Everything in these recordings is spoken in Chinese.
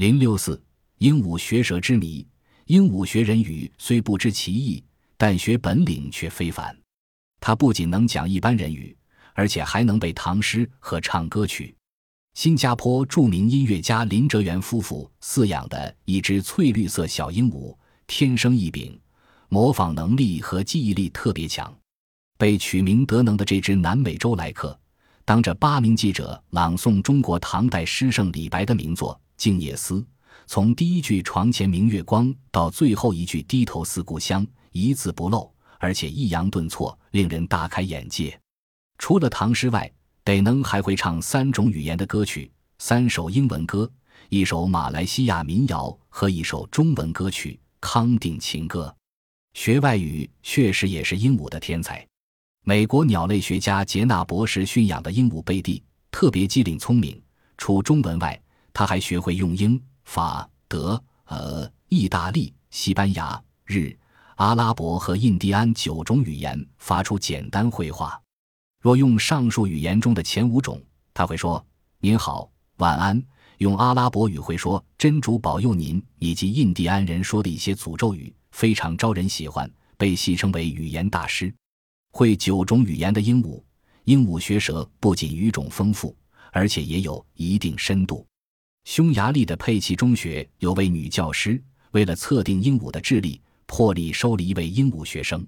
零六四鹦鹉学舌之谜。鹦鹉学人语虽不知其意，但学本领却非凡。它不仅能讲一般人语，而且还能背唐诗和唱歌曲。新加坡著名音乐家林哲元夫妇饲养的一只翠绿色小鹦鹉，天生异禀，模仿能力和记忆力特别强。被取名德能的这只南美洲来客，当着八名记者朗诵中国唐代诗圣李白的名作《静夜思》，从第一句“床前明月光”到最后一句“低头思故乡”，一字不漏，而且抑扬顿挫，令人大开眼界。除了唐诗外，得能还会唱三种语言的歌曲：三首英文歌，一首马来西亚民谣和一首中文歌曲《康定情歌》。学外语确实也是鹦鹉的天才。美国鸟类学家杰纳博士驯养的鹦鹉贝蒂特别机灵聪明，除中文外，他还学会用英、法、德、俄、意大利、西班牙、日、阿拉伯和印第安九种语言发出简单绘画。若用上述语言中的前五种，他会说“您好，晚安”；用阿拉伯语会说“真主保佑您”，以及印第安人说的一些诅咒语，非常招人喜欢，被戏称为语言大师。会九种语言的鹦鹉，鹦鹉学舌不仅语种丰富，而且也有一定深度。匈牙利的佩奇中学有位女教师，为了测定鹦鹉的智力，破例收了一位鹦鹉学生。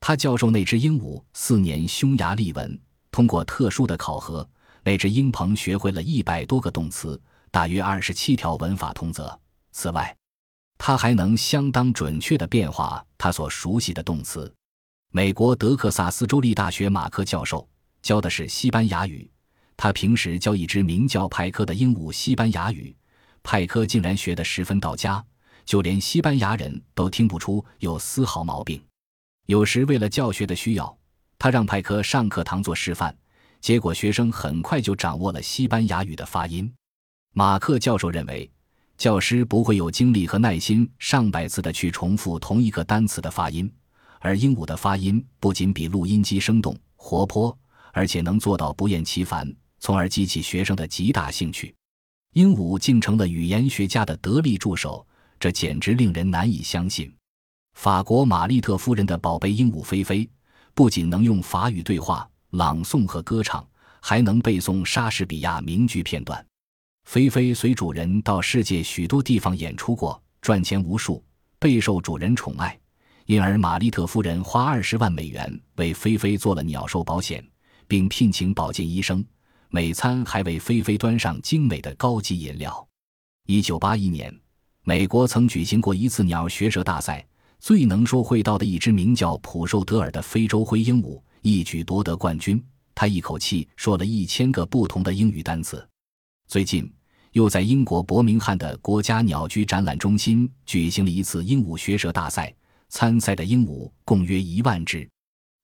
他教授那只鹦鹉四年匈牙利文，通过特殊的考核，那只鹰鹏学会了一百多个动词，大约二十七条文法通则。此外，他还能相当准确地变化他所熟悉的动词。美国德克萨斯州立大学马克教授教的是西班牙语，他平时教一只名叫派克的鹦鹉西班牙语，派克竟然学得十分到家，就连西班牙人都听不出有丝毫毛病。有时为了教学的需要，他让派克上课堂做示范，结果学生很快就掌握了西班牙语的发音。马克教授认为，教师不会有精力和耐心上百次的去重复同一个单词的发音。而鹦鹉的发音不仅比录音机生动活泼，而且能做到不厌其烦，从而激起学生的极大兴趣。鹦鹉竟成了语言学家的得力助手，这简直令人难以相信。法国玛丽特夫人的宝贝鹦鹉菲菲，不仅能用法语对话、朗诵和歌唱，还能背诵莎士比亚名句片段。菲菲随主人到世界许多地方演出过，赚钱无数，备受主人宠爱。因而，玛丽特夫人花二十万美元为菲菲做了鸟兽保险，并聘请保健医生。每餐还为菲菲端上精美的高级饮料。一九八一年，美国曾举行过一次鸟学舌大赛，最能说会道的一只名叫普寿德尔的非洲灰鹦鹉一举夺得冠军。他一口气说了一千个不同的英语单词。最近，又在英国伯明翰的国家鸟居展览中心举行了一次鹦鹉学舌大赛。参赛的鹦鹉共约一万只，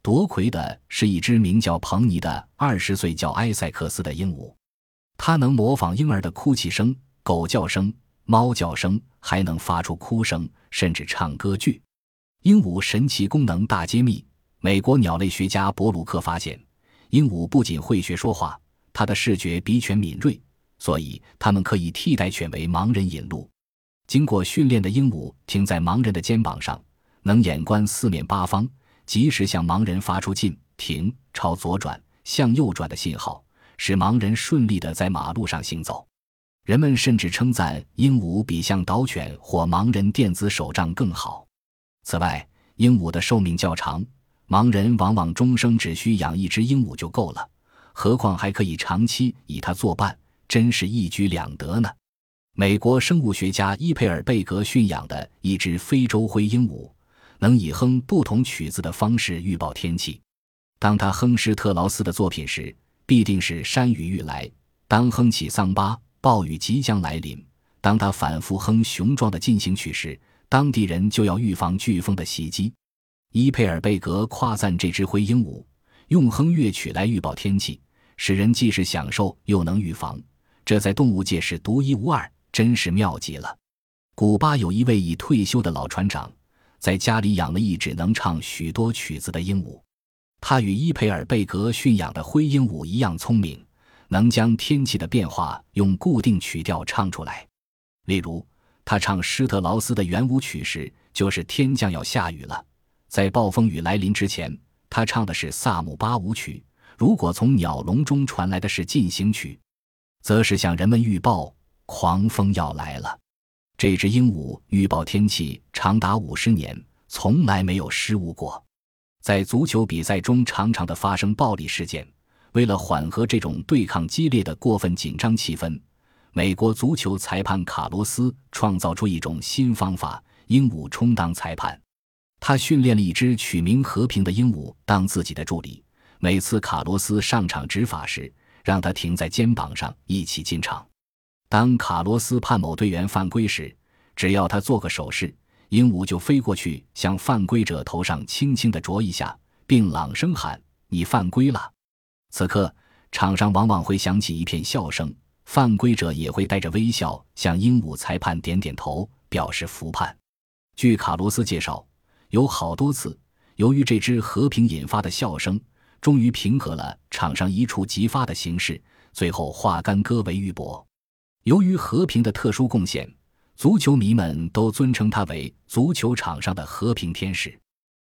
夺魁的是一只名叫彭尼的二十岁叫埃塞克斯的鹦鹉，它能模仿婴儿的哭泣声、狗叫声、猫叫声，还能发出哭声，甚至唱歌剧。鹦鹉神奇功能大揭秘：美国鸟类学家博鲁克发现，鹦鹉不仅会学说话，它的视觉比犬敏锐，所以它们可以替代犬为盲人引路。经过训练的鹦鹉停在盲人的肩膀上。能眼观四面八方，及时向盲人发出进、停、朝左转、向右转的信号，使盲人顺利地在马路上行走。人们甚至称赞鹦鹉比向导犬或盲人电子手杖更好。此外，鹦鹉的寿命较长，盲人往往终生只需养一只鹦鹉就够了，何况还可以长期以它作伴，真是一举两得呢。美国生物学家伊佩尔贝格驯养的一只非洲灰鹦鹉。能以哼不同曲子的方式预报天气。当他哼施特劳斯的作品时，必定是山雨欲来；当哼起桑巴，暴雨即将来临；当他反复哼雄壮的进行曲时，当地人就要预防飓风的袭击。伊佩尔贝格夸赞这只灰鹦鹉用哼乐曲来预报天气，使人既是享受又能预防，这在动物界是独一无二，真是妙极了。古巴有一位已退休的老船长。在家里养了一只能唱许多曲子的鹦鹉，它与伊佩尔贝格驯养的灰鹦鹉一样聪明，能将天气的变化用固定曲调唱出来。例如，他唱施特劳斯的圆舞曲时，就是天将要下雨了。在暴风雨来临之前，他唱的是萨姆巴舞曲；如果从鸟笼中传来的是进行曲，则是向人们预报狂风要来了。这只鹦鹉预报天气长达五十年，从来没有失误过。在足球比赛中，常常的发生暴力事件。为了缓和这种对抗激烈的过分紧张气氛，美国足球裁判卡罗斯创造出一种新方法：鹦鹉充当裁判。他训练了一只取名和平的鹦鹉当自己的助理。每次卡罗斯上场执法时，让他停在肩膀上一起进场。当卡罗斯判某队员犯规时，只要他做个手势，鹦鹉就飞过去向犯规者头上轻轻地啄一下，并朗声喊：“你犯规了。”此刻，场上往往会响起一片笑声，犯规者也会带着微笑向鹦鹉裁判点点头，表示服判。据卡罗斯介绍，有好多次，由于这只和平引发的笑声，终于平和了场上一触即发的形势，最后化干戈为玉帛。由于和平的特殊贡献，足球迷们都尊称他为足球场上的和平天使。